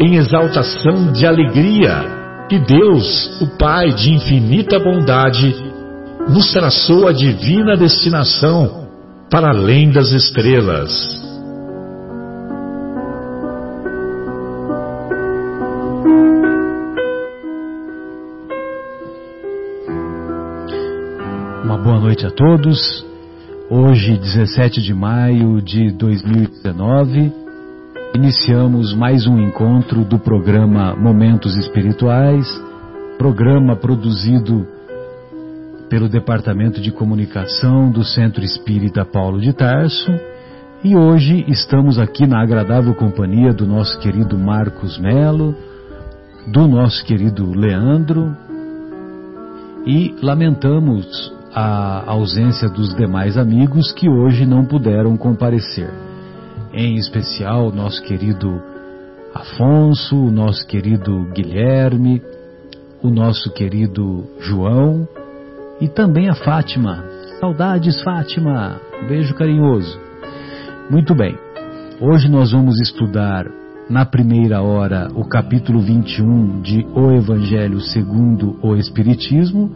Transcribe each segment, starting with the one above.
em exaltação de alegria que Deus, o Pai de infinita bondade, nos traçou a divina destinação para além das estrelas. Uma boa noite a todos. Hoje, 17 de maio de 2019, Iniciamos mais um encontro do programa Momentos Espirituais, programa produzido pelo Departamento de Comunicação do Centro Espírita Paulo de Tarso. E hoje estamos aqui na agradável companhia do nosso querido Marcos Melo, do nosso querido Leandro, e lamentamos a ausência dos demais amigos que hoje não puderam comparecer em especial nosso querido Afonso, o nosso querido Guilherme, o nosso querido João e também a Fátima. Saudades, Fátima! Beijo carinhoso. Muito bem, hoje nós vamos estudar na primeira hora o capítulo 21 de O Evangelho segundo o Espiritismo,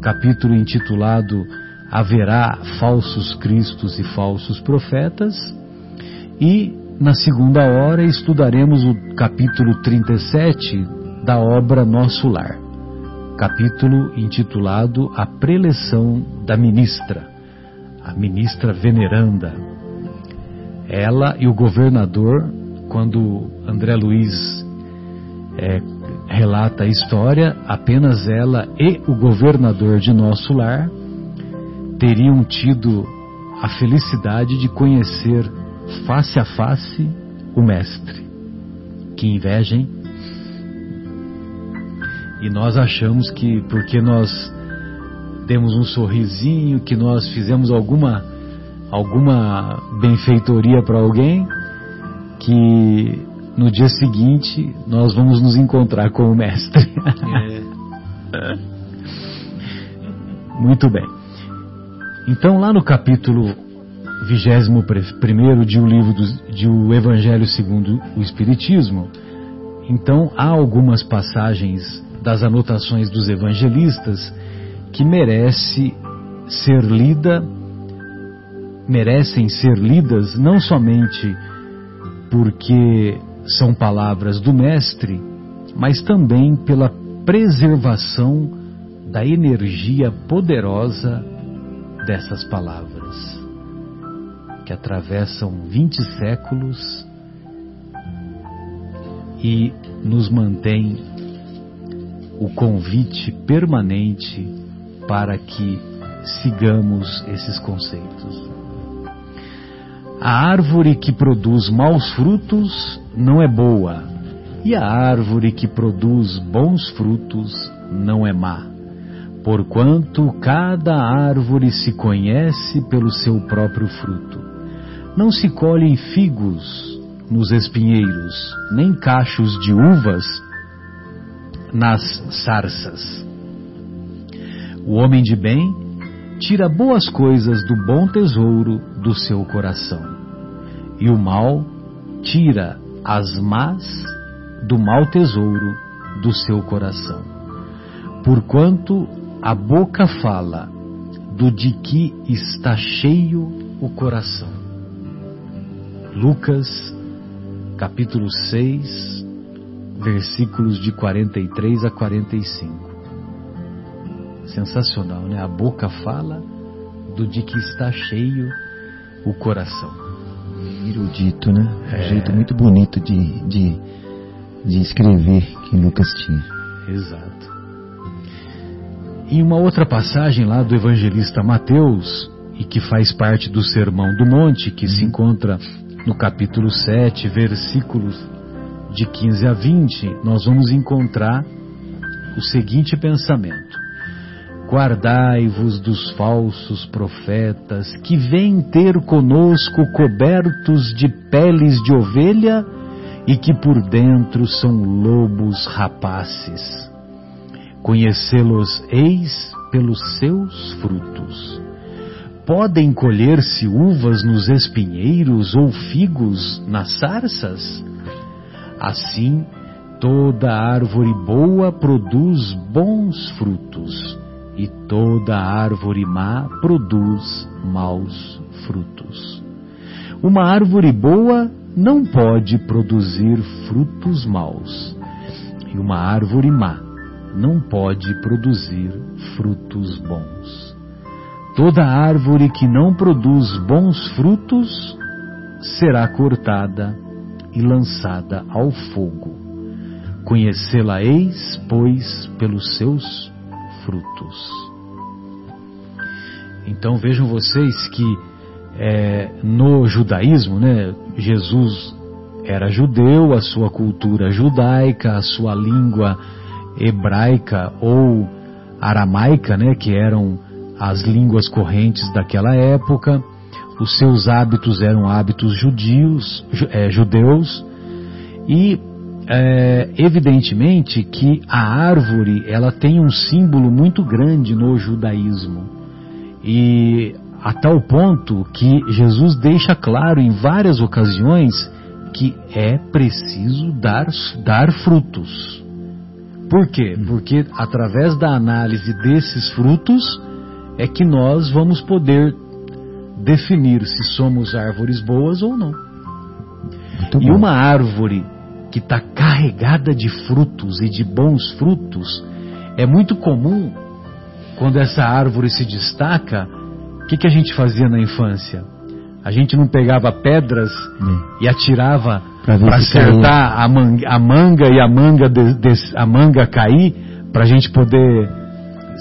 capítulo intitulado Haverá falsos cristos e falsos profetas e na segunda hora estudaremos o capítulo 37 da obra Nosso Lar, capítulo intitulado A Preleção da Ministra, a ministra veneranda. Ela e o governador, quando André Luiz é, relata a história, apenas ela e o governador de Nosso Lar teriam tido a felicidade de conhecer face a face o Mestre. Que inveja, hein? E nós achamos que porque nós demos um sorrisinho, que nós fizemos alguma alguma benfeitoria para alguém, que no dia seguinte nós vamos nos encontrar com o Mestre. É. Muito bem. Então, lá no capítulo vigésimo primeiro de o um livro do, de o Evangelho segundo o Espiritismo, então há algumas passagens das anotações dos evangelistas que merece ser lida, merecem ser lidas não somente porque são palavras do mestre, mas também pela preservação da energia poderosa dessas palavras que atravessam 20 séculos e nos mantém o convite permanente para que sigamos esses conceitos. A árvore que produz maus frutos não é boa, e a árvore que produz bons frutos não é má, porquanto cada árvore se conhece pelo seu próprio fruto. Não se colhem figos nos espinheiros, nem cachos de uvas nas sarças. O homem de bem tira boas coisas do bom tesouro do seu coração, e o mal tira as más do mau tesouro do seu coração. Porquanto a boca fala do de que está cheio o coração. Lucas, capítulo 6, versículos de 43 a 45. sensacional, né? A boca fala do de que está cheio o coração. Erudito, né? É... Um jeito muito bonito de, de, de escrever que Lucas tinha. Exato. Em uma outra passagem lá do evangelista Mateus, e que faz parte do Sermão do Monte, que se encontra no capítulo 7, versículos de 15 a 20, nós vamos encontrar o seguinte pensamento: Guardai-vos dos falsos profetas que vêm ter conosco cobertos de peles de ovelha e que por dentro são lobos rapaces. Conhecê-los eis pelos seus frutos. Podem colher-se uvas nos espinheiros ou figos nas sarças? Assim, toda árvore boa produz bons frutos, e toda árvore má produz maus frutos. Uma árvore boa não pode produzir frutos maus, e uma árvore má não pode produzir frutos bons. Toda árvore que não produz bons frutos será cortada e lançada ao fogo. Conhecê-la-eis, pois, pelos seus frutos. Então vejam vocês que é, no judaísmo, né, Jesus era judeu, a sua cultura judaica, a sua língua hebraica ou aramaica, né, que eram as línguas correntes daquela época, os seus hábitos eram hábitos judios, é, judeus, e é, evidentemente que a árvore ela tem um símbolo muito grande no judaísmo e a tal ponto que Jesus deixa claro em várias ocasiões que é preciso dar, dar frutos. Por quê? Porque através da análise desses frutos é que nós vamos poder definir se somos árvores boas ou não. Muito e bom. uma árvore que está carregada de frutos e de bons frutos, é muito comum, quando essa árvore se destaca, o que, que a gente fazia na infância? A gente não pegava pedras e atirava para acertar a manga, a manga, e a manga, de, de, a manga cair para a gente poder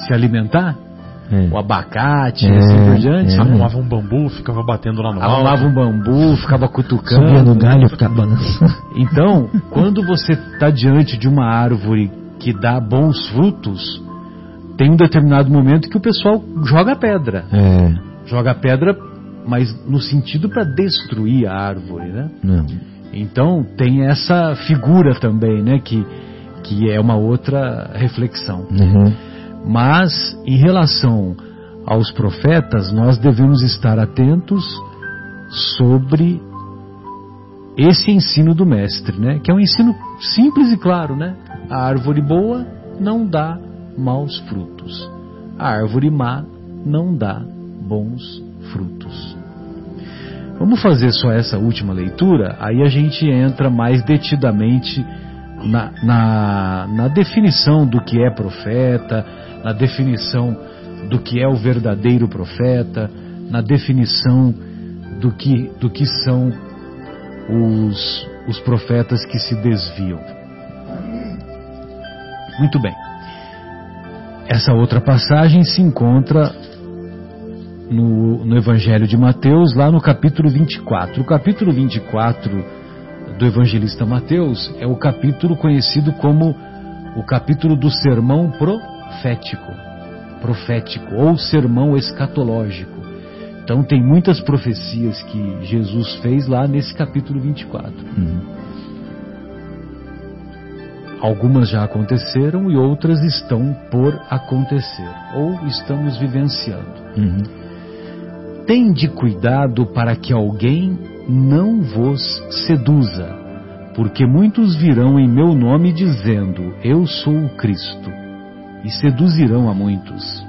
se alimentar? É. o abacate, é, assim por diante. É. Arrumava um bambu, ficava batendo lá no Arrumava um bambu, ficava cutucando. Subia no galho, ficava balançando. Então, quando você está diante de uma árvore que dá bons frutos, tem um determinado momento que o pessoal joga pedra. É. Joga pedra, mas no sentido para destruir a árvore, né? Não. Então, tem essa figura também, né? Que, que é uma outra reflexão. Uhum. Mas, em relação aos profetas, nós devemos estar atentos sobre esse ensino do mestre, né? Que é um ensino simples e claro, né? A árvore boa não dá maus frutos. A árvore má não dá bons frutos. Vamos fazer só essa última leitura, aí a gente entra mais detidamente na, na, na definição do que é profeta, na definição do que é o verdadeiro profeta, na definição do que, do que são os, os profetas que se desviam. Muito bem. Essa outra passagem se encontra no, no Evangelho de Mateus, lá no capítulo 24. O capítulo 24 do evangelista Mateus é o capítulo conhecido como o capítulo do sermão pro profético, profético ou sermão escatológico. Então tem muitas profecias que Jesus fez lá nesse capítulo 24. Uhum. Algumas já aconteceram e outras estão por acontecer ou estamos vivenciando. Uhum. Tende cuidado para que alguém não vos seduza, porque muitos virão em meu nome dizendo: Eu sou o Cristo e seduzirão a muitos.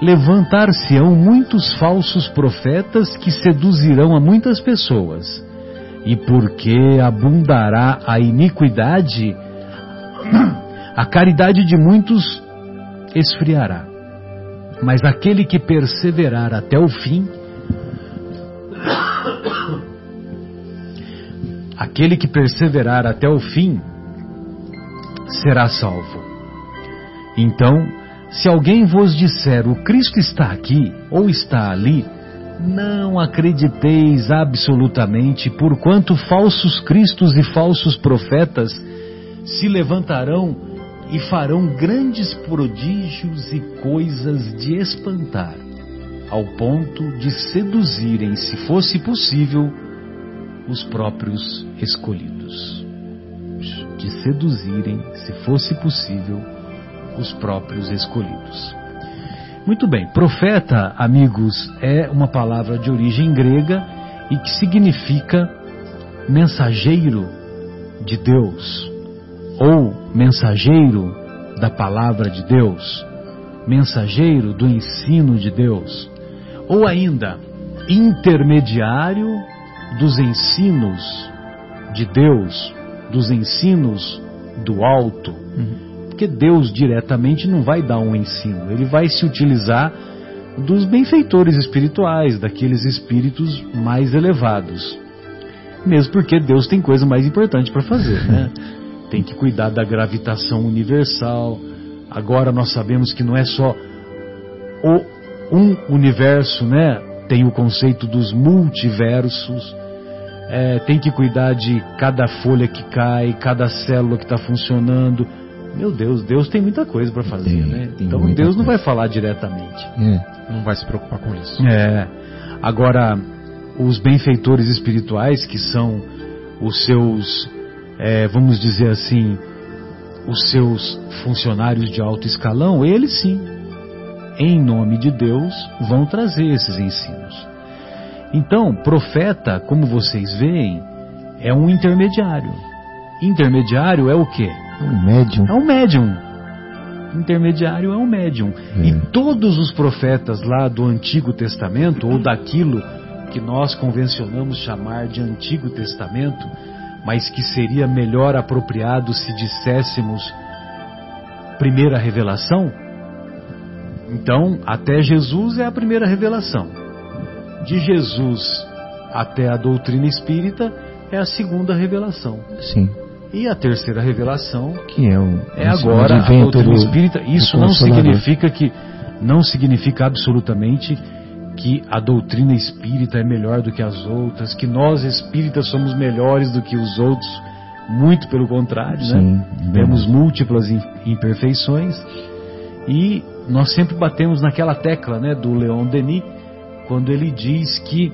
Levantar-se-ão muitos falsos profetas que seduzirão a muitas pessoas, e porque abundará a iniquidade, a caridade de muitos esfriará. Mas aquele que perseverar até o fim, aquele que perseverar até o fim, será salvo. Então, se alguém vos disser o Cristo está aqui ou está ali, não acrediteis absolutamente, porquanto falsos cristos e falsos profetas se levantarão e farão grandes prodígios e coisas de espantar, ao ponto de seduzirem, se fosse possível, os próprios escolhidos. De seduzirem, se fosse possível, os próprios escolhidos. Muito bem, profeta, amigos, é uma palavra de origem grega e que significa mensageiro de Deus ou mensageiro da palavra de Deus, mensageiro do ensino de Deus, ou ainda intermediário dos ensinos de Deus, dos ensinos do alto. Uhum. Porque Deus diretamente não vai dar um ensino, ele vai se utilizar dos benfeitores espirituais, daqueles espíritos mais elevados. Mesmo porque Deus tem coisa mais importante para fazer, né? tem que cuidar da gravitação universal. Agora nós sabemos que não é só o, um universo, né? Tem o conceito dos multiversos. É, tem que cuidar de cada folha que cai, cada célula que está funcionando. Meu Deus, Deus tem muita coisa para fazer, tem, né? Tem então Deus coisa. não vai falar diretamente. É. Não vai se preocupar com isso. É. Agora, os benfeitores espirituais, que são os seus é, vamos dizer assim, os seus funcionários de alto escalão, eles sim, em nome de Deus, vão trazer esses ensinos. Então, profeta, como vocês veem, é um intermediário. Intermediário é o quê? É um médium. É um médium. Intermediário é um médium. É. E todos os profetas lá do Antigo Testamento, ou daquilo que nós convencionamos chamar de Antigo Testamento, mas que seria melhor apropriado se disséssemos primeira revelação? Então, até Jesus é a primeira revelação. De Jesus até a doutrina espírita é a segunda revelação. Sim. E a terceira revelação, que é, o, é agora a doutrina espírita. Isso não significa que não significa absolutamente que a doutrina espírita é melhor do que as outras, que nós espíritas somos melhores do que os outros. Muito pelo contrário, né? Sim, né? Temos múltiplas imperfeições e nós sempre batemos naquela tecla, né, do Leon Denis, quando ele diz que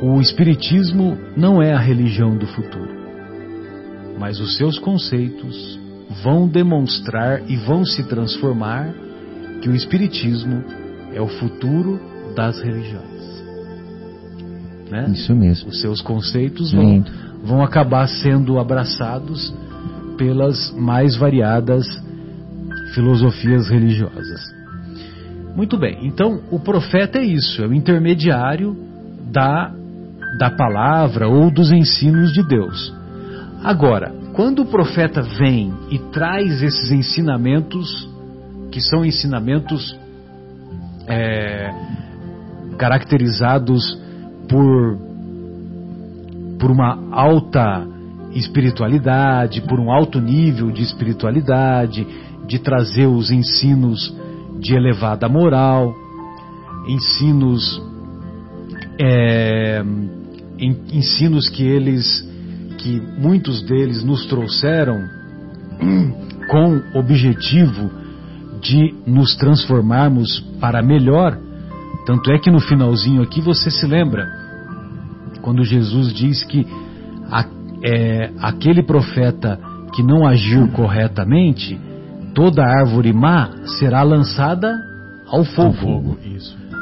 o espiritismo não é a religião do futuro, mas os seus conceitos vão demonstrar e vão se transformar que o espiritismo é o futuro das religiões. Né? Isso mesmo. Os seus conceitos vão, vão acabar sendo abraçados pelas mais variadas filosofias religiosas. Muito bem, então o profeta é isso, é o intermediário da, da palavra ou dos ensinos de Deus. Agora, quando o profeta vem e traz esses ensinamentos, que são ensinamentos é, caracterizados por, por uma alta espiritualidade, por um alto nível de espiritualidade, de trazer os ensinos de elevada moral, ensinos é, ensinos que eles que muitos deles nos trouxeram com objetivo de nos transformarmos para melhor. Tanto é que no finalzinho aqui você se lembra, quando Jesus diz que a, é, aquele profeta que não agiu corretamente, toda árvore má será lançada ao fogo. Ao fogo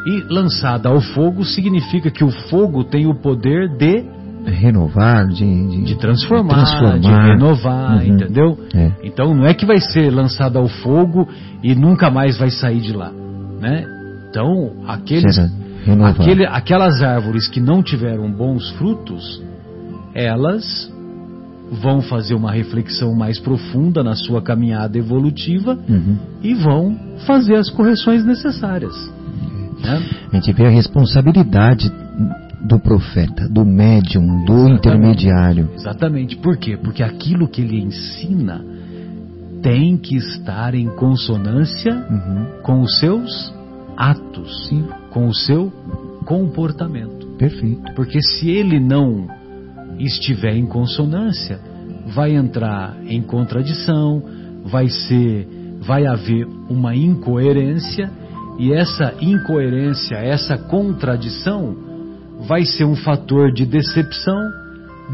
e lançada ao fogo significa que o fogo tem o poder de renovar, de, de, de, transformar, de, transformar, de renovar, uhum. entendeu? É. Então não é que vai ser lançada ao fogo e nunca mais vai sair de lá, né? Então, aqueles, aquele, aquelas árvores que não tiveram bons frutos, elas vão fazer uma reflexão mais profunda na sua caminhada evolutiva Uhum. e vão fazer as correções necessárias. né? A gente vê a responsabilidade do profeta, do médium, do Exatamente. intermediário. Exatamente. Por quê? Porque aquilo que ele ensina tem que estar em consonância Uhum. com os seus atos, Sim, com o seu comportamento. perfeito. Porque se ele não estiver em consonância, vai entrar em contradição, vai ser, vai haver uma incoerência e essa incoerência, essa contradição vai ser um fator de decepção,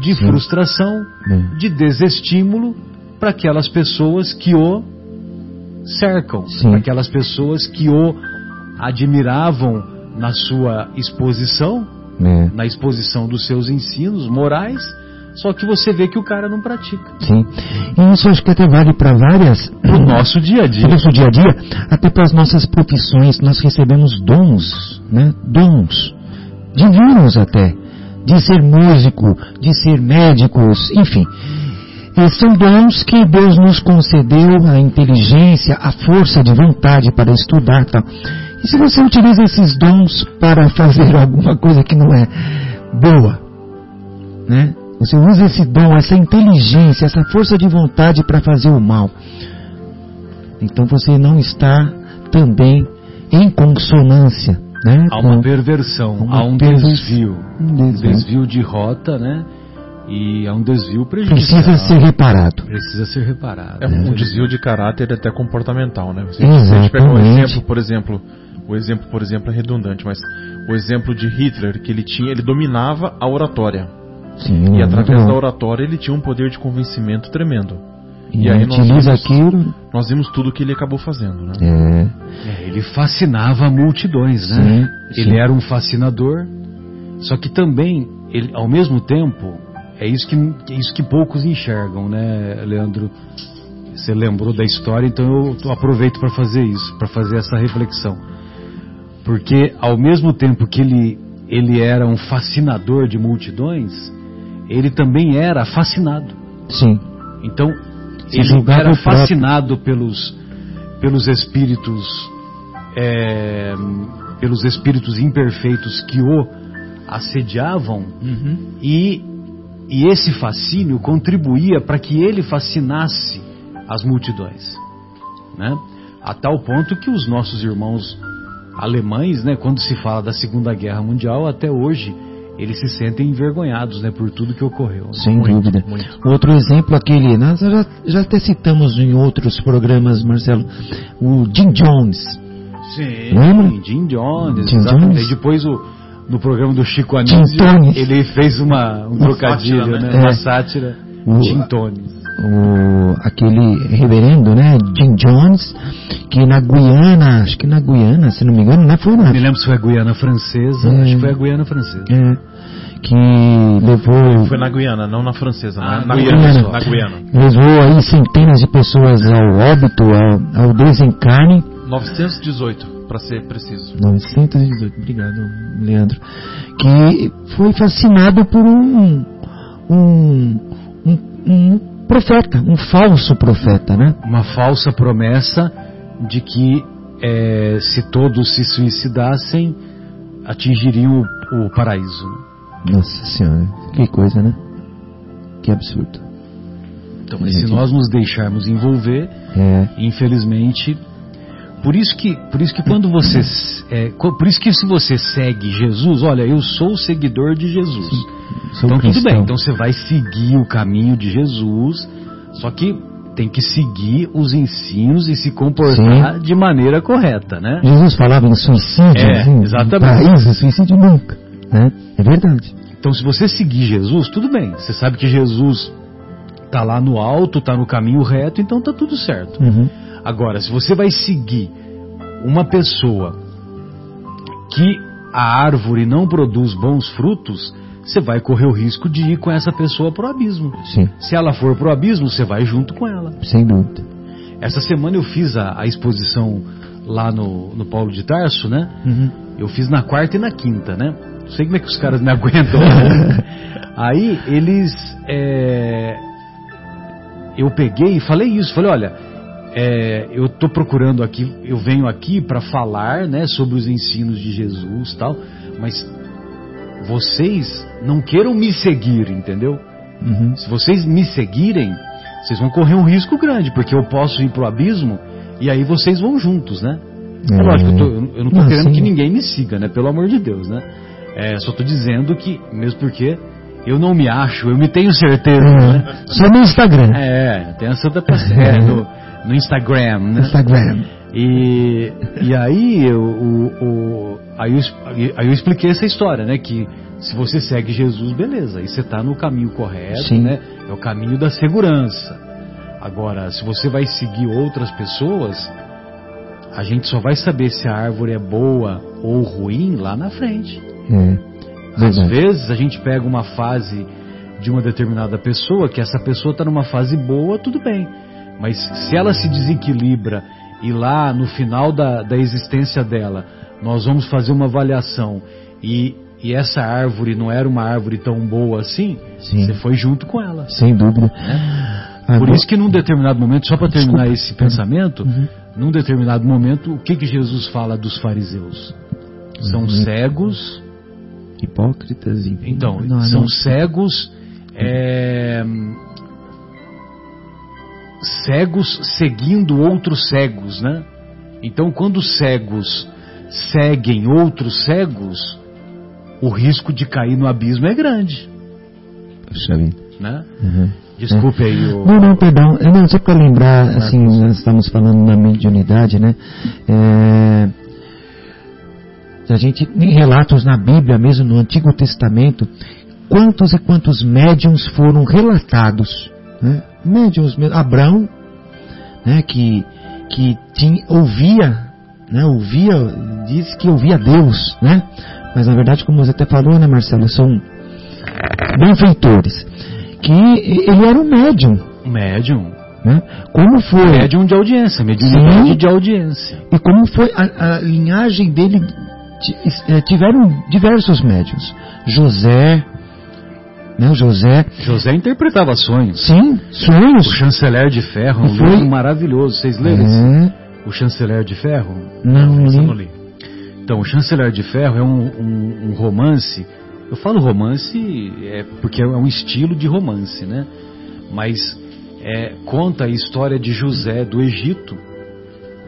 de Sim. frustração, de desestímulo para aquelas pessoas que o cercam, para aquelas pessoas que o admiravam na sua exposição, É. na exposição dos seus ensinos morais, só que você vê que o cara não pratica. Sim. E isso acho que até vale para várias. Pro nosso dia a dia. Para o nosso dia a dia, até para as nossas profissões, nós recebemos dons, né? Dons. Divinos até. De ser músico, de ser médicos, enfim. E são dons que Deus nos concedeu, a inteligência, a força de vontade para estudar tal. E se você utiliza esses dons para fazer alguma coisa que não é boa, né? Você usa esse dom, essa inteligência, essa força de vontade para fazer o mal. Então você não está também em consonância, né? Há uma com- perversão, uma há um perversão. desvio. um desvio. desvio de rota, né? E é um desvio prejudicial. Precisa ser reparado. Precisa ser reparado. É um desvio de caráter até comportamental, né? Se a gente pegar um exemplo, por exemplo, o exemplo, por exemplo, é redundante, mas o exemplo de Hitler, que ele tinha, ele dominava a oratória. Sim, E através da oratória ele tinha um poder de convencimento tremendo. E, e aí nós vimos- aquilo. Nós vimos tudo que ele acabou fazendo, né? É, É, ele fascinava multidões, né? Sim, ele sim. era um fascinador, só que também, ele, ao mesmo tempo, é isso que, é isso que poucos enxergam, né, Leandro? Você lembrou da história, então eu aproveito para fazer isso, para fazer essa reflexão. Porque ao mesmo tempo que ele, ele era um fascinador de multidões, ele também era fascinado. sim. Então, Se ele era próprio. fascinado pelos, pelos espíritos é, pelos espíritos imperfeitos que o assediavam e, e esse fascínio contribuía para que ele fascinasse as multidões, né? A tal ponto que os nossos irmãos alemães, né, quando se fala da Segunda Guerra Mundial, até hoje eles se sentem envergonhados, né, por tudo que ocorreu. né? Sem Muito, dúvida. muito. Outro exemplo aquele, nós já, já até citamos em outros programas, Marcelo, o Jim Jones. Sim, Lembra? Jim Jones, Jim exatamente. Jones? E depois o, no programa do Chico Anísio, ele fez uma, um trocadilho, sátira, né? né? Uma É. sátira. O- Jim Tones. O, aquele reverendo, né, Jim Jones, que na Guiana, acho que na Guiana, se não me engano, né, foi na, Me lembro se foi a Guiana Francesa, É. acho que foi a Guiana Francesa. é, que levou, Foi na Guiana, não na francesa, Ah, né? na Guiana. Guiana. Na Guiana. levou aí centenas de pessoas ao óbito, ao, ao desencarne, 918, para ser preciso. 918, obrigado, Leandro, que foi fascinado por um, um, um, um profeta, um falso profeta, né? Uma falsa promessa de que eh, se todos se suicidassem, atingiriam o, o paraíso. Nossa senhora, que coisa, né? Que absurdo. Então, mas se nós nos deixarmos envolver, É, infelizmente por isso que por isso que quando você é, por isso que se você segue Jesus olha eu sou seguidor de Jesus sou então tudo cristão. bem então você vai seguir o caminho de Jesus só que tem que seguir os ensinos e se comportar de maneira correta né Jesus falava em suicídio, É, assim, exatamente. paraíso, suicídio nunca, né? É verdade. então se você seguir Jesus tudo bem você sabe que Jesus tá lá no alto tá no caminho reto então tá tudo certo Uhum. Agora, se você vai seguir uma pessoa que a árvore não produz bons frutos, você vai correr o risco de ir com essa pessoa pro abismo. Sim, Se ela for pro abismo, você vai junto com ela. sem dúvida. Essa semana eu fiz a, a exposição lá no, no Paulo de Tarso, né? Uhum. Eu fiz na quarta e na quinta, né? Não sei como é que os caras me aguentam. Aí eles. é, eu peguei e falei isso, falei, olha, é, eu estou procurando aqui, eu venho aqui para falar, né, sobre os ensinos de Jesus, tal, mas vocês não queiram me seguir, entendeu? Uhum. Se vocês me seguirem, vocês vão correr um risco grande, porque eu posso ir pro abismo e aí vocês vão juntos, né? É, É. lógico, eu, tô- eu não estou querendo sim. que ninguém me siga, né? Pelo amor de Deus, né? É, só estou dizendo que, mesmo porque eu não me acho, eu me tenho certeza, né? É, só no Instagram. É, tem a Santa Paciência é, no, no Instagram, né? Instagram. E, e aí, eu, o, o- aí, eu, aí eu expliquei essa história, né? Que se você segue Jesus, beleza, aí você está no caminho correto, Sim. né? É o caminho da segurança. Agora, se você vai seguir outras pessoas, a gente só vai saber se a árvore é boa ou ruim lá na frente. É. Às vezes a gente pega uma fase de uma determinada pessoa, que essa pessoa está numa fase boa, tudo bem. Mas se ela se desequilibra e lá no final da, da existência dela nós vamos fazer uma avaliação e, e essa árvore não era uma árvore tão boa assim, Sim. você foi junto com ela. Sem dúvida. Por Agora- isso que num determinado momento, só para terminar Desculpa. esse pensamento, Uhum. num determinado momento, o que, que Jesus fala dos fariseus? São Uhum. cegos Hipócritas e. então, Não, são não. cegos, é, cegos seguindo outros cegos, né? Então, quando os cegos seguem outros cegos, o risco de cair no abismo é grande, Puxa vida. né? Uhum. Desculpe aí o... Não, não, perdão. É, Não, só para lembrar, assim, nós estamos falando da mediunidade, né? É, a gente tem relatos na Bíblia, mesmo no Antigo Testamento, quantos e quantos médiums foram relatados. Né? Médiums, mesmo. Abraão, né, que, que tinha, ouvia, né, ouvia, diz que ouvia Deus, né? Mas na verdade, como você até falou, né, Marcelo, são benfeitores. Que ele era um médium, Médium. né? Como foi? Médium de audiência, mediunidade Sim. de audiência. E como foi a, a linhagem dele? Eh, Tiveram diversos médiums. José, né? o José, José interpretava sonhos. sim, O sonhos. Chanceler de Ferro, um Foi- livro maravilhoso. Vocês leram? É, O Chanceler de Ferro? não eu li. não li. Então, o Chanceler de Ferro é um, um- um romance. Eu falo romance é porque é um estilo de romance, né? Mas é, conta a história de José do Egito.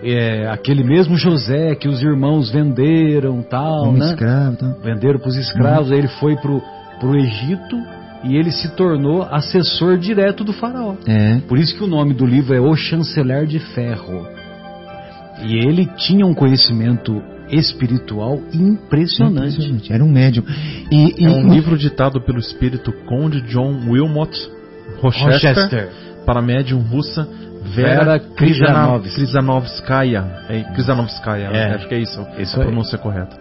É, aquele mesmo José que os irmãos venderam, tal, Um né? escravo, tá? venderam para os escravos, aí ele foi pro, pro Egito e ele se tornou assessor direto do faraó. É, Por isso que o nome do livro é O Chanceler de Ferro. E ele tinha um conhecimento espiritual impressionante. impressionante. Era um médium. E, e- É um livro ditado pelo espírito Conde John Wilmot Rochester, Rochester. para médium russa Vera Vera Krizanovsk. Krizanovskaya. É, Krizanovskaya, É. acho que é isso, Isso a aí. pronúncia correta.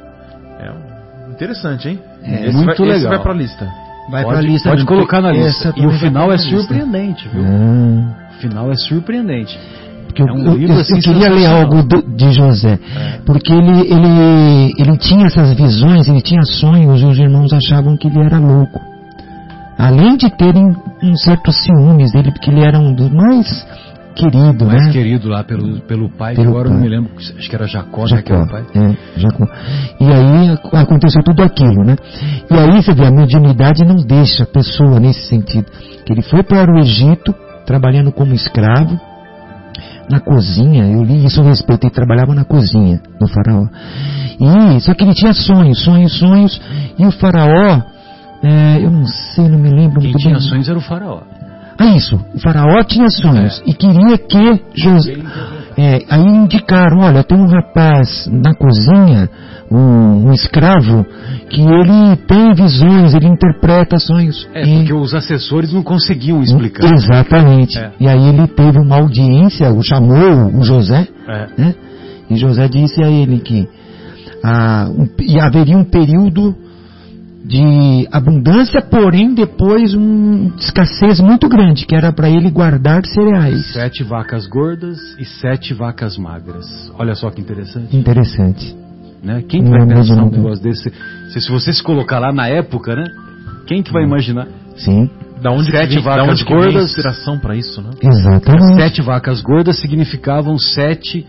É interessante, hein? É, esse muito vai, Esse legal. vai pra lista. vai pode pra lista. pode colocar na lista. E o final é surpreendente, viu? Ah. O final é surpreendente. Porque eu, É um eu- livro, eu- assim, eu queria ler algo do- de José, porque ele, ele, ele tinha essas visões, ele tinha sonhos e os irmãos achavam que ele era louco. Além de terem um certo ciúmes dele, porque ele era um dos mais queridos, Mais né? querido lá pelo, pelo pai, Pelo agora eu não pai. me lembro, acho que era Jacó, né, que era Jacó, o pai. é, Jacó. E aí ac- aconteceu tudo aquilo, né? E aí você vê, a mediunidade não deixa a pessoa nesse sentido. Que ele foi para o Egito, trabalhando como escravo, na cozinha, eu li isso a respeito, ele trabalhava na cozinha do faraó. E, só que ele tinha sonhos, sonhos, sonhos, e o faraó, é, eu não sei, não me lembro Quem tinha bem. sonhos era o faraó. Ah, isso. O faraó tinha sonhos e queria que José. É, aí indicaram, olha, tem um rapaz na cozinha, um, um escravo, que ele tem visões, ele interpreta sonhos. É, E- porque os assessores não conseguiam explicar. Exatamente. É. E aí ele teve uma audiência, o chamou o José, É. né? E José disse a ele que ah, um- e haveria um período de abundância, porém depois um escassez muito grande, que era para ele guardar cereais. Sete vacas gordas e sete vacas magras. Olha só que interessante. Interessante. Né? Quem que vai pensar um negócio desse? Se, se você se colocar lá na época, né? Quem que vai imaginar? Sim. Da onde Sete vem, vacas da onde gordas. inspiração para isso, né? Exatamente. Sete vacas gordas significavam sete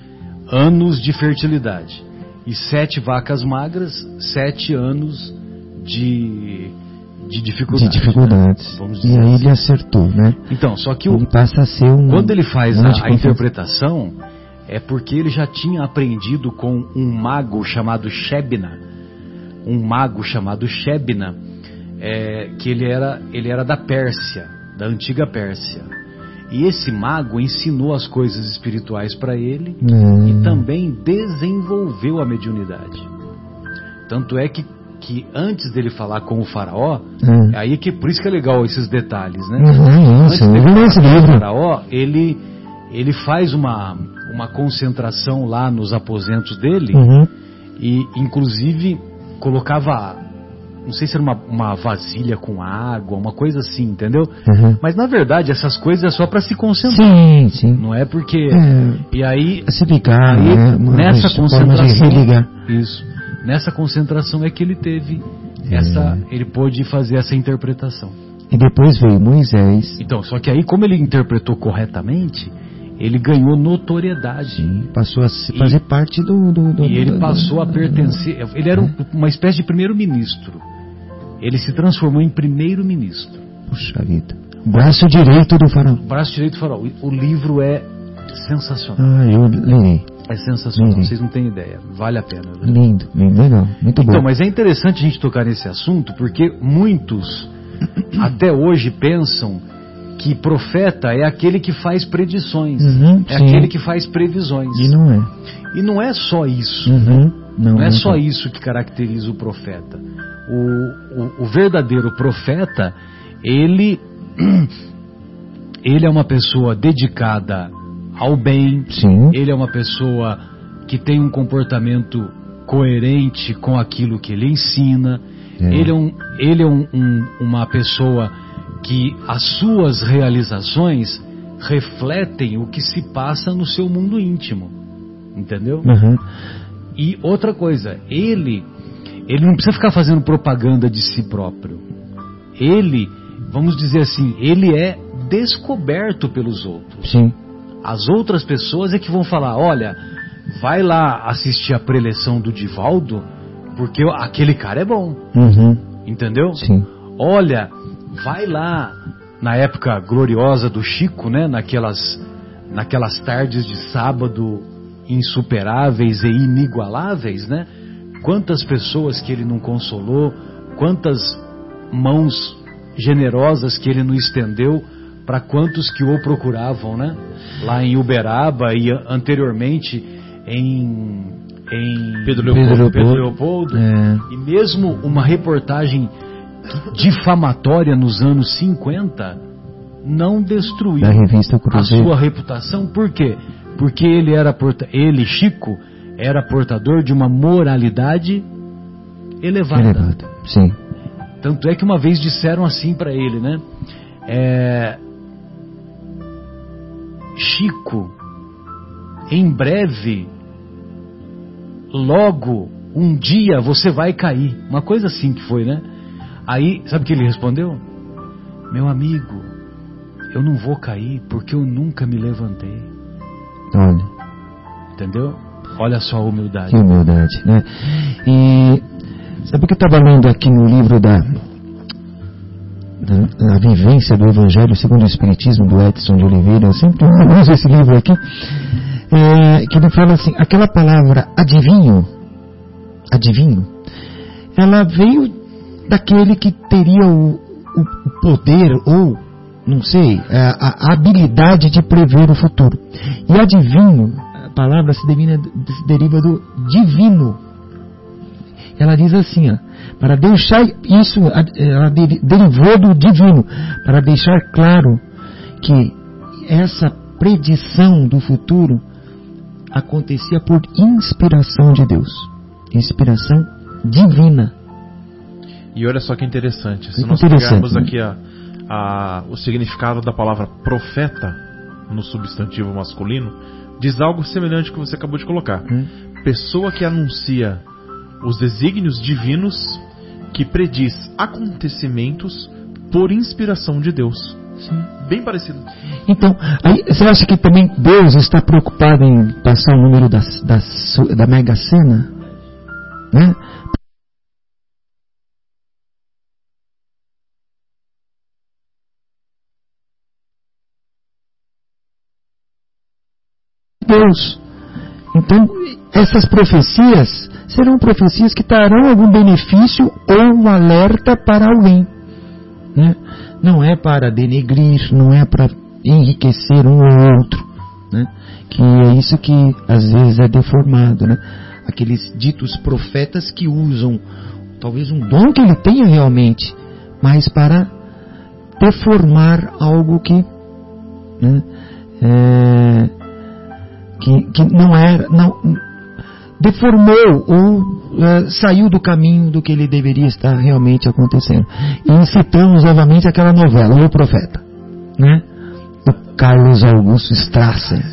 anos de fertilidade. E sete vacas magras, sete anos de, de dificuldade. De dificuldades. né? E aí assim. ele acertou, né? Então, só que o, Ele passa a ser um. quando ele faz um a, de a interpretação, é porque ele já tinha aprendido com um mago chamado Shebna. Um mago chamado Shebna, é, que ele era, ele era da Pérsia, da antiga Pérsia. E esse mago ensinou as coisas espirituais para ele Hum. e também desenvolveu a mediunidade. Tanto é que, que antes dele falar com o faraó, Hum. aí que por isso que é legal esses detalhes, né? Uhum, Antes dele falar com o faraó, ele ele faz uma uma concentração lá nos aposentos dele Uhum. e inclusive colocava não sei se era uma, uma vasilha com água, uma coisa assim, entendeu? Uhum. Mas na verdade essas coisas é só para se concentrar, Sim, sim. não é porque É, e aí é se ligar, Aí, né? Nessa concentração, isso, nessa concentração é que ele teve essa, ele pôde fazer essa interpretação. E depois veio Moisés. Então, só que aí como ele interpretou corretamente, ele ganhou notoriedade. Sim, passou a se- E- fazer parte do. do, do E ele passou a pertencer, ele era um- uma espécie de primeiro-ministro. Ele se transformou em primeiro-ministro. Puxa vida. Braço direito do faraó. Braço direito do faraó. O livro é sensacional. Ah, eu lerei. É sensacional, vocês não têm ideia. Vale a pena. viu? Lindo, lindo, legal. Muito bom. Então, mas é interessante a gente tocar nesse assunto porque muitos até hoje pensam que profeta é aquele que faz predições, Uhum, é sim. aquele que faz previsões. E não é. E não é só isso. Uhum, não, Não é só tá. isso que caracteriza o profeta. O, o, o verdadeiro profeta, ele, ele é uma pessoa dedicada ao bem, Sim. ele é uma pessoa que tem um comportamento coerente com aquilo que ele ensina. É. Ele é, um, ele é um- um- uma pessoa que as suas realizações refletem o que se passa no seu mundo íntimo. Entendeu? Uhum. E outra coisa, ele ele não precisa ficar fazendo propaganda de si próprio. Ele, vamos dizer assim, ele é descoberto pelos outros. Sim. As outras pessoas é que vão falar, olha, vai lá assistir a preleção do Divaldo, porque aquele cara é bom, Uhum. entendeu? Sim. Olha, vai lá na época gloriosa do Chico, né? Naquelas, naquelas tardes de sábado insuperáveis e inigualáveis, né? Quantas pessoas que ele não consolou, quantas mãos generosas que ele não estendeu para quantos que o procuravam, né? Lá em Uberaba e anteriormente em, em Pedro Leopoldo. Pedro Leopoldo. É. E mesmo uma reportagem difamatória nos anos 50 não destruiu a sua reputação. Por quê? Porque ele era ele, Chico, era portador de uma moralidade elevada. Elevado. Sim. Tanto é que uma vez disseram assim para ele, né? É, Chico, em breve, logo, um dia você vai cair. Uma coisa assim que foi, né? Aí, sabe o que ele respondeu? Meu amigo, eu não vou cair porque eu nunca me levantei. Olha, Entendeu? Olha só a humildade. que humildade, né? E sabe o que eu estava lendo aqui no livro da, da, vivência do Evangelho segundo o Espiritismo do Edson de Oliveira? Eu sempre uso esse livro aqui. é, que ele fala assim, aquela palavra adivinho, adivinho, ela veio daquele que teria o, o poder ou, não sei, a, habilidade de prever o futuro. E adivinho, palavra se, devina- se deriva do divino. Ela diz assim, ó, para deixar isso, ela deri- derivou do divino, para deixar claro que essa predição do futuro acontecia por inspiração de Deus. Inspiração divina. E olha só que interessante. Se nós interessante, pegarmos né? aqui a, a- o significado da palavra profeta no substantivo masculino, diz algo semelhante ao que você acabou de colocar. Hum. Pessoa que anuncia os desígnios divinos, que prediz acontecimentos por inspiração de Deus. Sim. Bem parecido. Então, aí, você acha que também Deus está preocupado em passar o número das, das, da Mega Sena? Né? Deus. Então, essas profecias serão profecias que trarão algum benefício ou um alerta para alguém. Né? Não é para denegrir, não é para enriquecer um ou outro. Né? Que é isso que às vezes é deformado. Né? Aqueles ditos profetas que usam talvez um dom que ele tenha realmente, mas para deformar algo que né, é, que, que não era, não, deformou ou uh, saiu do caminho do que ele deveria estar realmente acontecendo. E citamos novamente aquela novela, O Profeta, né? Do Carlos Augusto Strasser,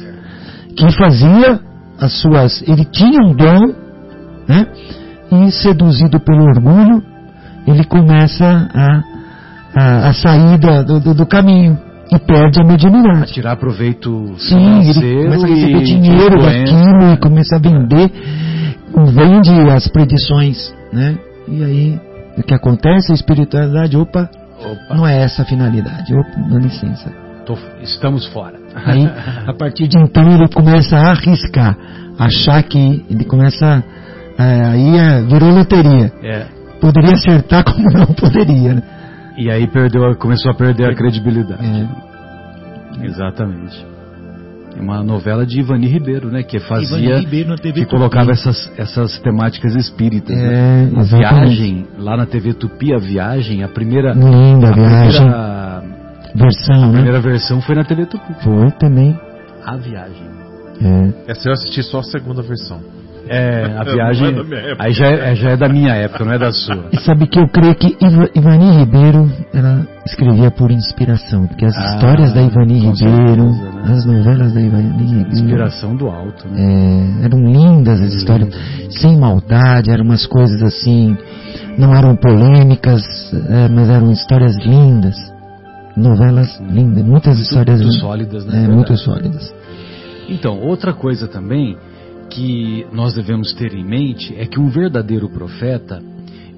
que fazia as suas, ele tinha um dom, né? E seduzido pelo orgulho, ele começa a, a, a sair do, do, do caminho e perde a mediunidade. Tirar proveito Sim, ele começa a receber dinheiro daquilo e começa a vender, vende as predições, né? E aí, o que acontece? A espiritualidade, opa, opa. não é essa a finalidade, opa, dá licença. Tô, estamos fora. Aí, a partir de então, ele começa a arriscar, achar que ele começa, é, aí é, virou loteria. É. Poderia acertar como não poderia, né? E aí perdeu, começou a perder a credibilidade. É. Exatamente. Uma novela de Ivani Ribeiro, né? Que fazia. Ribeiro na TV que colocava essas, essas temáticas espíritas. É, né? A viagem, lá na TV Tupi, a viagem, a primeira. Linda a viagem. primeira Versão, a né? primeira versão foi na TV Tupi. Foi também. A viagem. É. Essa eu assisti só a segunda versão. É, a viagem. é aí já é, já é da minha época, não é da sua. E sabe que eu creio que Iva- Ivani Ribeiro, ela escrevia por inspiração, porque as Ah, histórias da Ivani Ribeiro, certeza, né? as novelas da Ivani Ribeiro, Inspiração do alto, né? é, eram lindas as histórias, sem maldade, eram umas coisas assim, não eram polêmicas, é, mas eram histórias lindas, novelas lindas, muitas histórias muito lindas, sólidas, né? é, muito sólidas. Então, outra coisa também que nós devemos ter em mente é que um verdadeiro profeta,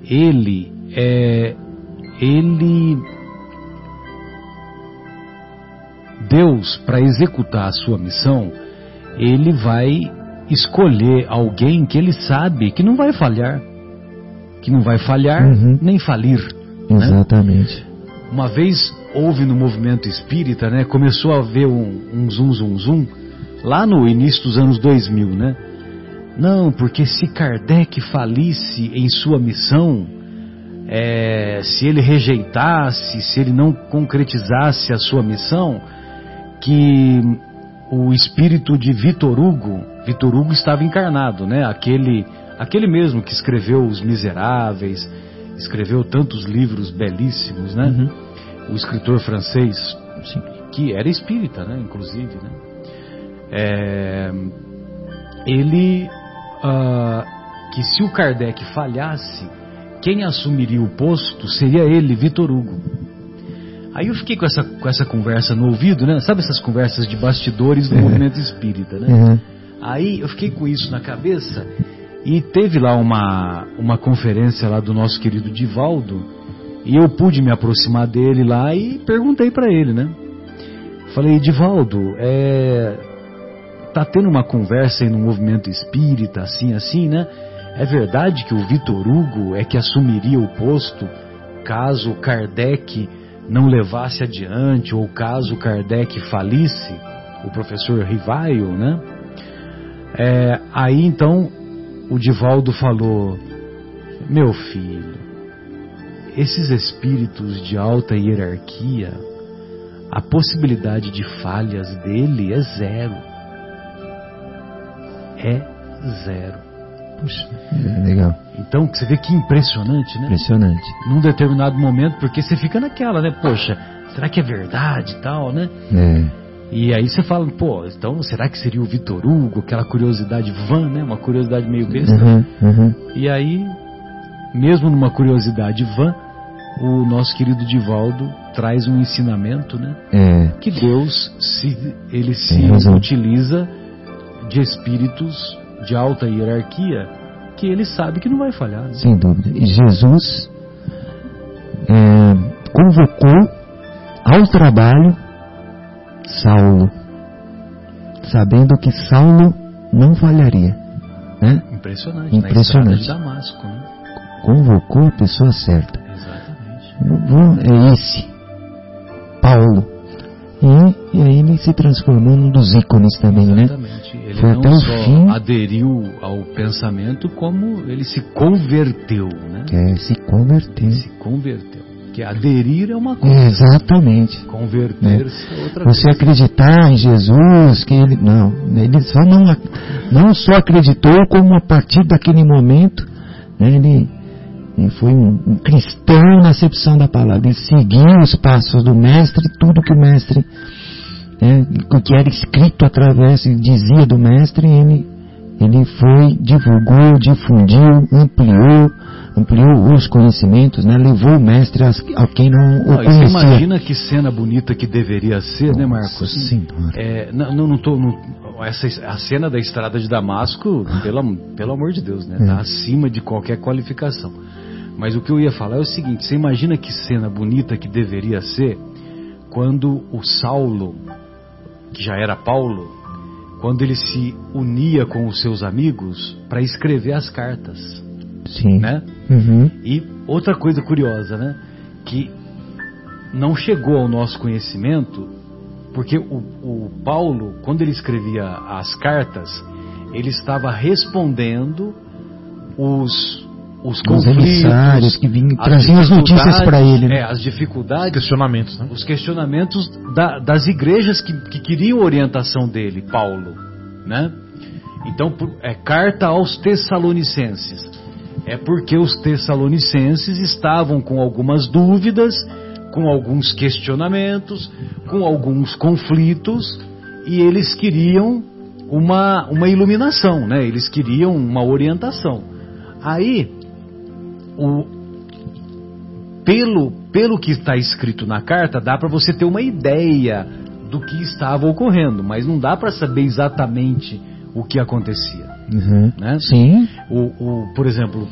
ele é ele Deus para executar a sua missão, ele vai escolher alguém que ele sabe que não vai falhar, que não vai falhar Uhum. nem falir. né? Exatamente. Uma vez houve no movimento espírita, né? Começou a haver um, um zum zum zum lá no início dos anos 2000, né? Não, porque se Kardec falisse em sua missão, é, se ele rejeitasse, se ele não concretizasse a sua missão, que o espírito de Vitor Hugo, Vitor Hugo estava encarnado, né? Aquele, aquele mesmo que escreveu Os Miseráveis, escreveu tantos livros belíssimos, né? Uhum. O escritor francês, Sim. que era espírita, né? Inclusive, né? É, ele, ah, que se o Kardec falhasse, quem assumiria o posto seria ele, Vitor Hugo. Aí eu fiquei com essa, com essa conversa no ouvido, né? Sabe essas conversas de bastidores do movimento espírita, né? Uhum. Aí eu fiquei com isso na cabeça e teve lá uma, uma conferência lá do nosso querido Divaldo e eu pude me aproximar dele lá e perguntei para ele, né? Falei, Divaldo, é, tá tendo uma conversa aí no movimento espírita, assim, assim, né? É verdade que o Vitor Hugo é que assumiria o posto caso Kardec não levasse adiante ou caso Kardec falisse? O professor Rivaio, né? É, aí então o Divaldo falou: Meu filho, esses espíritos de alta hierarquia, a possibilidade de falhas dele é zero. É zero. Puxa, é legal, Então você vê que impressionante, né? impressionante. Num determinado momento, porque você fica naquela, né? Poxa, será que é verdade e tal, né? É. E aí você fala, pô, então será que seria o Vitor Hugo? Aquela curiosidade vã, né? Uma curiosidade meio besta. Uhum, uhum. E aí, mesmo numa curiosidade vã, o nosso querido Divaldo traz um ensinamento, né? É, Que Deus se, ele se utiliza de espíritos de alta hierarquia que ele sabe que não vai falhar. né? sem dúvida. E Jesus é, convocou ao trabalho Saulo, sabendo que Saulo não falharia. Né? Impressionante. Impressionante. Na de Damasco, né? Convocou a pessoa certa. Exatamente. É esse, Paulo. E, e aí ele se transformou num dos ícones também, né? Exatamente. Ele Foi não até o só fim. aderiu ao pensamento, como ele se converteu, né? É, se converteu. Se converteu. Que aderir é uma coisa, Exatamente. converter-se é outra Você coisa. acreditar em Jesus, que ele. Não, ele só não, não só acreditou, como a partir daquele momento, né, ele, ele foi um, cristão na acepção da palavra. Ele seguiu os passos do Mestre, tudo que o Mestre, né, o que era escrito através, dizia do Mestre, ele, ele foi, divulgou, difundiu, ampliou, ampliou os conhecimentos, né, levou o Mestre a, quem não o você conhecia. imagina que cena bonita que deveria ser, né, Marcos? Nossa Senhora. É, não, não, não tô, não- essa, a cena da estrada de Damasco, pelo, pelo amor de Deus, né? Tá É. acima de qualquer qualificação. Mas o que eu ia falar é o seguinte: você imagina que cena bonita que deveria ser quando o Saulo, que já era Paulo, quando ele se unia com os seus amigos para escrever as cartas, Sim. né? Uhum. E outra coisa curiosa, né? Que não chegou ao nosso conhecimento, porque o, o Paulo, quando ele escrevia as cartas, ele estava respondendo os, os Os conflitos, que vinham as traziam as notícias para ele. né? É, as dificuldades, Questionamentos, né? os questionamentos da- das igrejas que, que queriam orientação dele, Paulo, né? Então, por- é carta aos Tessalonicenses. É porque os Tessalonicenses estavam com algumas dúvidas, com alguns questionamentos, com alguns conflitos, e eles queriam uma, uma iluminação, né? Eles queriam uma orientação. Aí, o, pelo, pelo que está escrito na carta, dá para você ter uma ideia do que estava ocorrendo, mas não dá para saber exatamente o que acontecia. Uhum. Né? Sim. O, o- por exemplo,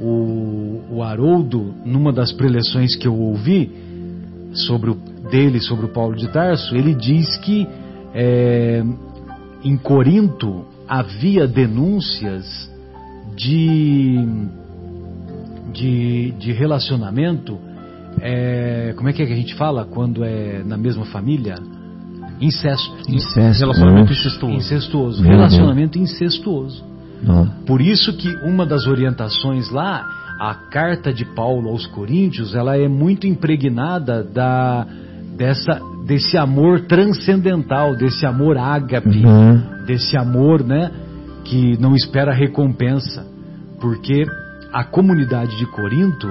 o, o Haroldo, numa das preleções que eu ouvi sobre o, dele, sobre o Paulo de Tarso, ele diz que é, em Corinto havia denúncias de, de, de relacionamento. é, como é que, é que a gente fala quando é na mesma família? Incesto. Incesto. Relacionamento incestuoso. Incestuoso. Meu Relacionamento incestuoso. Não. Por isso que uma das orientações lá, a carta de Paulo aos Coríntios, ela é muito impregnada da, dessa, desse amor transcendental, desse amor ágape, Uhum. desse amor, né, que não espera recompensa, porque a comunidade de Corinto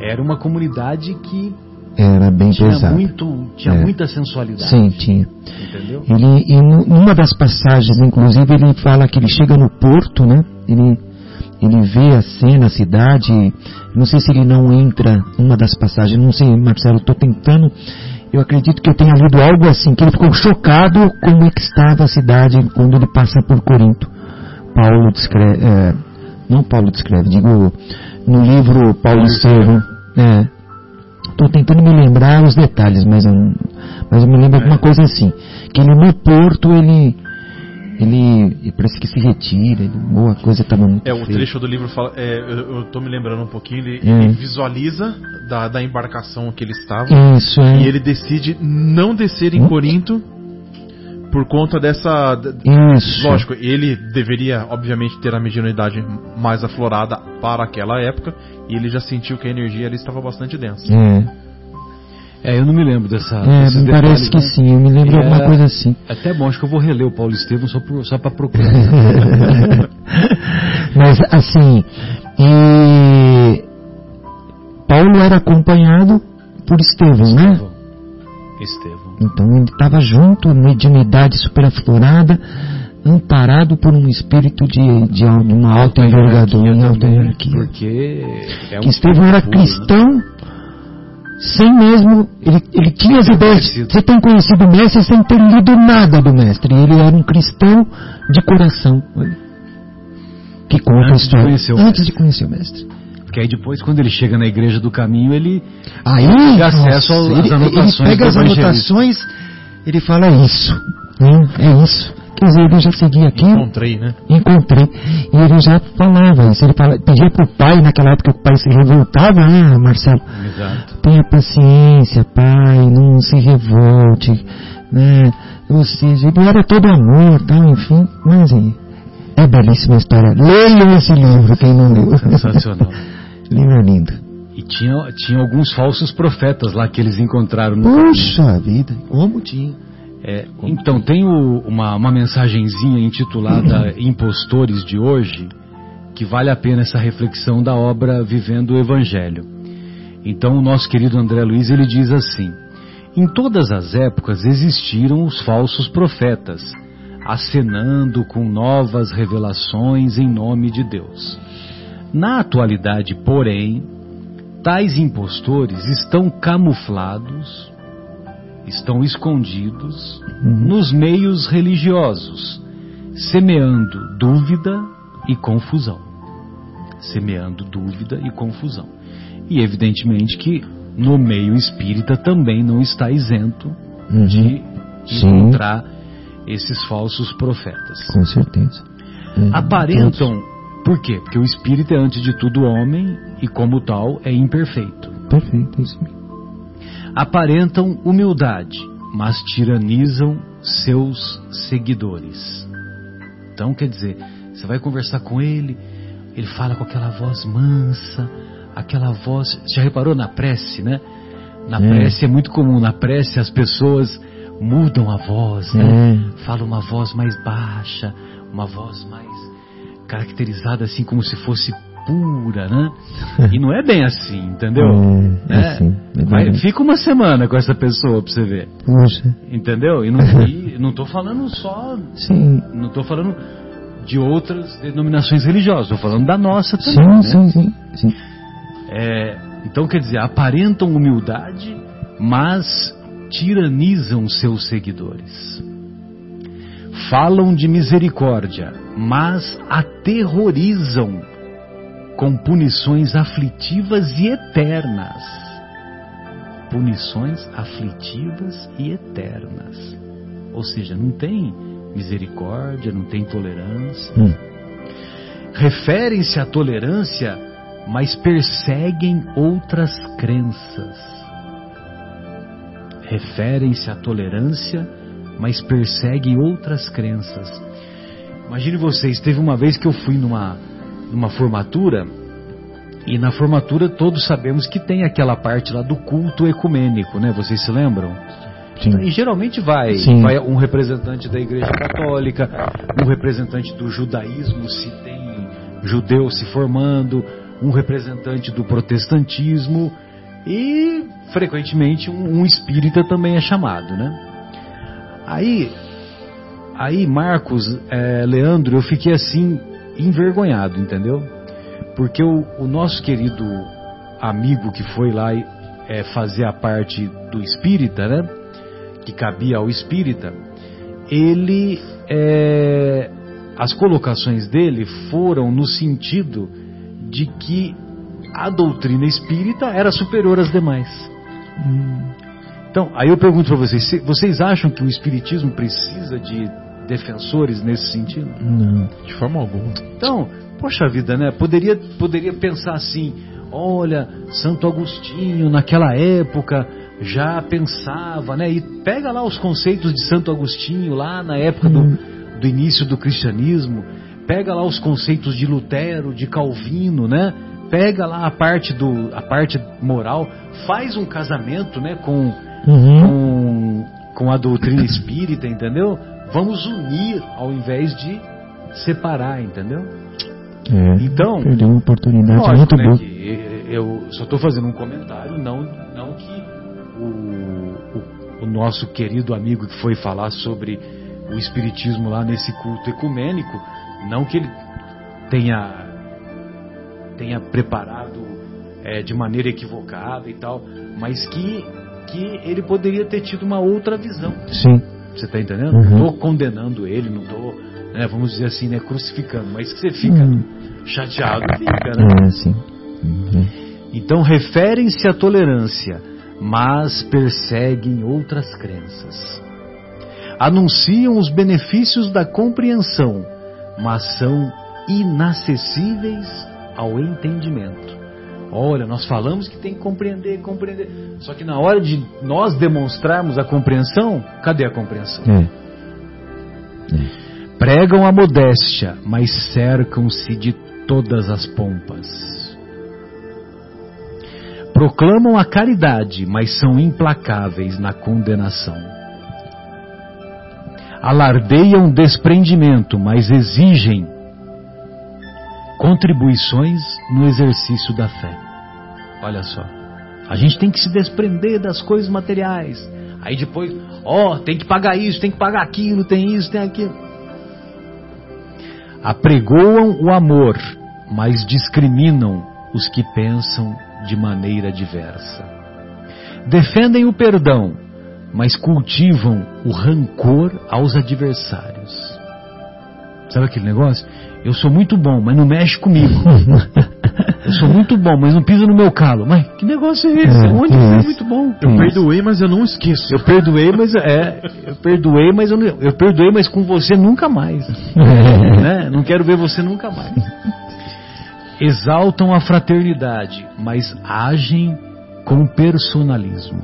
era uma comunidade que Era bem tinha pesado. muito, tinha É. muita sensualidade, Sim, tinha. entendeu? Ele, e nu- numa das passagens, inclusive, ele fala que ele chega no porto, né? Ele, ele vê a cena, a cidade. Não sei se ele não entra numa das passagens, não sei, Marcelo, estou tentando. Eu acredito que eu tenha lido algo assim, que ele ficou chocado como é que estava a cidade quando ele passa por Corinto. Paulo descreve, é, não Paulo descreve, digo, no livro Paulo Estevão, é, Estou tentando me lembrar os detalhes, mas eu, mas eu me lembro alguma coisa assim. Que ele no porto, ele, ele, ele parece que se retira, ele, ou a coisa estava muito É, o feia. trecho do livro fala. é, eu, tô me lembrando um pouquinho, ele, É. ele visualiza da, da embarcação que ele estava Isso, é. e ele decide não descer em Hum? Corinto por conta dessa. Isso. Lógico, ele deveria, obviamente, ter a mediunidade mais aflorada para aquela época, e ele já sentiu que a energia ali estava bastante densa. É, É, eu não me lembro dessa. é me parece detalhes, que né? sim, eu me lembro E alguma é- coisa assim. Até bom, acho que eu vou reler o Paulo Estevam só, pro- só para procurar. Mas assim, e Paulo era acompanhado por Estevão, né? Estevão. Então ele estava junto, mediunidade superaflorada, amparado por um espírito de, de, de uma alta envergadura, em alta hierarquia. Porque é um Que Estevão era né? cristão sem mesmo. Ele, ele tinha as ideias. Você tem conhecido o mestre sem ter lido nada do mestre. Ele era um cristão de coração. Que conta a história. Antes de conhecer o mestre. Porque aí depois, quando ele chega na igreja do caminho, ele Aí, Tem acesso nossa, às ele, anotações ele pega as anotações, ele fala isso. né? É isso. Quer dizer, ele já seguia aqui. Encontrei, né? encontrei. E ele já falava isso. Ele fala, pedia pro pai, naquela época que o pai se revoltava, ah, Marcelo, Exato. tenha paciência, pai, não se revolte, né? Ou seja, ele era todo amor, tal, enfim. Mas é, é belíssima a história. Leiam esse livro, quem não leu. Sensacional. livro lindo. E tinha, tinha alguns falsos profetas lá que eles encontraram no Puxa vida, como tinha. É, então, tem o- uma, uma mensagenzinha intitulada Impostores de hoje, que vale a pena essa reflexão da obra Vivendo o Evangelho. Então, o nosso querido André Luiz, ele diz assim, em todas as épocas existiram os falsos profetas, acenando com novas revelações em nome de Deus. Na atualidade, porém, tais impostores estão camuflados estão escondidos nos meios religiosos, semeando dúvida e confusão. Semeando dúvida e confusão. E evidentemente que no meio espírita também não está isento Uhum. de Sim. encontrar esses falsos profetas. Com certeza. É, Aparentam, por quê? Porque o espírito é antes de tudo homem e como tal é imperfeito. Perfeito, é isso mesmo. aparentam humildade, mas tiranizam seus seguidores. Então, quer dizer, você vai conversar com ele, ele fala com aquela voz mansa, aquela voz. Já reparou na prece, né? Na É. prece é muito comum, na prece as pessoas mudam a voz, né? É. Falam uma voz mais baixa, uma voz mais caracterizada assim como se fosse pura, né? E não é bem assim, entendeu? É, é Né? assim, é Vai- verdade. fica uma semana com essa pessoa pra você ver, Puxa, entendeu? E não, e não tô falando só, sim. não tô falando de outras denominações religiosas, tô falando da nossa também, Sim, né? sim, sim, sim. É, então quer dizer, aparentam humildade, mas tiranizam seus seguidores. Falam de misericórdia, mas aterrorizam com punições aflitivas e eternas. Punições aflitivas e eternas. Ou seja, não tem misericórdia, não tem tolerância. Hum. Referem-se à tolerância, mas perseguem outras crenças. Referem-se à tolerância, mas perseguem outras crenças. Imagine vocês, teve uma vez que eu fui numa, numa formatura, e na formatura todos sabemos que tem aquela parte lá do culto ecumênico, né? Vocês se lembram? Sim. E geralmente vai, Sim. vai um representante da Igreja Católica, um representante do judaísmo, se tem judeu se formando, um representante do protestantismo e frequentemente um, um espírita também é chamado, né? Aí, aí Marcos, eh, Leandro, eu fiquei assim envergonhado, entendeu? Porque o, o nosso querido amigo que foi lá eh, fazer a parte do espírita, né? que cabia ao espírita, ele é, as colocações dele foram no sentido de que a doutrina espírita era superior às demais. Então, aí eu pergunto para vocês, vocês acham que o espiritismo precisa de defensores nesse sentido? Não. De forma alguma. Então, poxa vida, né? Poderia, poderia pensar assim: olha, Santo Agostinho, naquela época, já pensava, né? E pega lá os conceitos de Santo Agostinho, lá na época do, do início do cristianismo, pega lá os conceitos de Lutero, de Calvino, né? Pega lá a parte, do, a parte moral, faz um casamento, né? Com, Uhum. com, com a doutrina espírita, entendeu? Vamos unir ao invés de separar, entendeu? É. Então, Perdeu uma oportunidade Lógico, muito né, boa. eu só estou fazendo um comentário, não, não que o, o, o nosso querido amigo que foi falar sobre o espiritismo lá nesse culto ecumênico, não que ele tenha tenha preparado é, de maneira equivocada e tal, mas que, que ele poderia ter tido uma outra visão. Sim. Você está entendendo? Uhum. Não estou condenando ele, não estou, né, vamos dizer assim, né, crucificando, mas que você fica Hum. chateado, fica, né? É, sim. Uhum. Então referem-se à tolerância, mas perseguem outras crenças. Anunciam os benefícios da compreensão, mas são inacessíveis ao entendimento. Olha, nós falamos que tem que compreender, compreender. Só que na hora de nós demonstrarmos a compreensão, cadê a compreensão? É. Pregam a modéstia, mas cercam-se de todas as pompas. Proclamam a caridade, mas são implacáveis na condenação. Alardeiam desprendimento, mas exigem contribuições no exercício da fé. Olha só. A gente tem que se desprender das coisas materiais. Aí depois, ó, tem que pagar isso, tem que pagar aquilo, tem isso, tem aquilo. Apregoam o amor, mas discriminam os que pensam de maneira diversa. Defendem o perdão, mas cultivam o rancor aos adversários. Sabe aquele negócio? Eu sou muito bom, mas não mexe comigo. Eu sou muito bom, mas não pisa no meu calo. Mas que negócio é esse? É, Onde você é muito bom? Eu perdoei, mas eu não esqueço. Eu perdoei, mas é, eu perdoei, mas eu, não- eu perdoei, mas com você nunca mais. né? Não quero ver você nunca mais. Exaltam a fraternidade, mas agem com personalismo.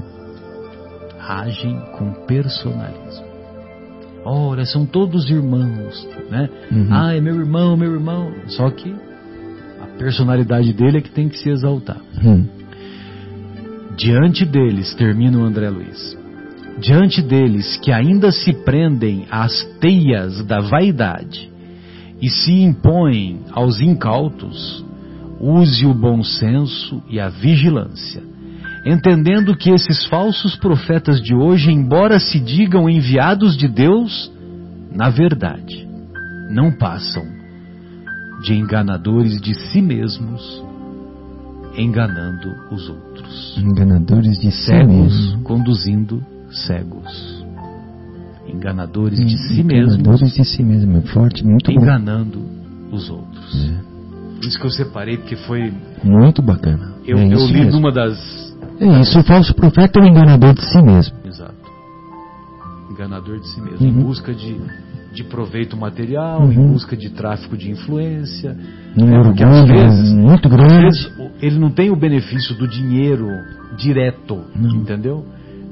Agem com personalismo. Olha, são todos irmãos, né? Uhum. Ah, é meu irmão, meu irmão. Só que a personalidade dele é que tem que se exaltar. Hum. Diante deles, termina o André Luiz, diante deles que ainda se prendem às teias da vaidade e se impõem aos incautos, use o bom senso e a vigilância, entendendo que esses falsos profetas de hoje, embora se digam enviados de Deus, na verdade, não passam de enganadores de si mesmos, enganando os outros. Enganadores de si Cegos mesmo. conduzindo cegos. Enganadores de si mesmos, Enganadores de si mesmo. É Forte, muito bom. enganando os outros. Isso que eu separei porque foi. Muito bacana. Eu, é eu li mesmo. numa das. É isso, o falso profeta é o enganador de si mesmo. Exato. Enganador de si mesmo. Em Uhum. busca de, de proveito material, Uhum. em busca de tráfico de influência. Um É, porque às vezes- muito Às grande. vezes o- ele não tem o benefício do dinheiro direto, Não. entendeu?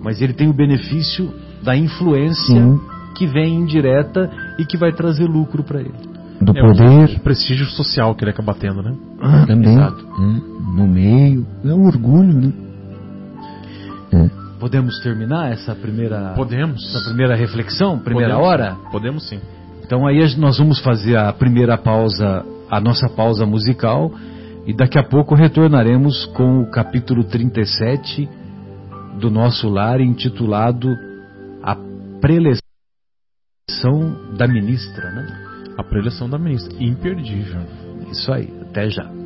Mas ele tem o benefício da influência Sim. que vem indireta e que vai trazer lucro para ele. Do É poder O prestígio social que ele acaba tendo, né? também. Exato. né? No meio. É o orgulho, né? É. Podemos terminar essa primeira, Podemos. essa primeira reflexão, primeira Podemos. hora? Podemos sim. Então aí nós vamos fazer a primeira pausa, a nossa pausa musical, e daqui a pouco retornaremos com o capítulo 37 do nosso lar, intitulado A Preleção da Ministra, né? A preleção da ministra. Imperdível. Isso aí, até já.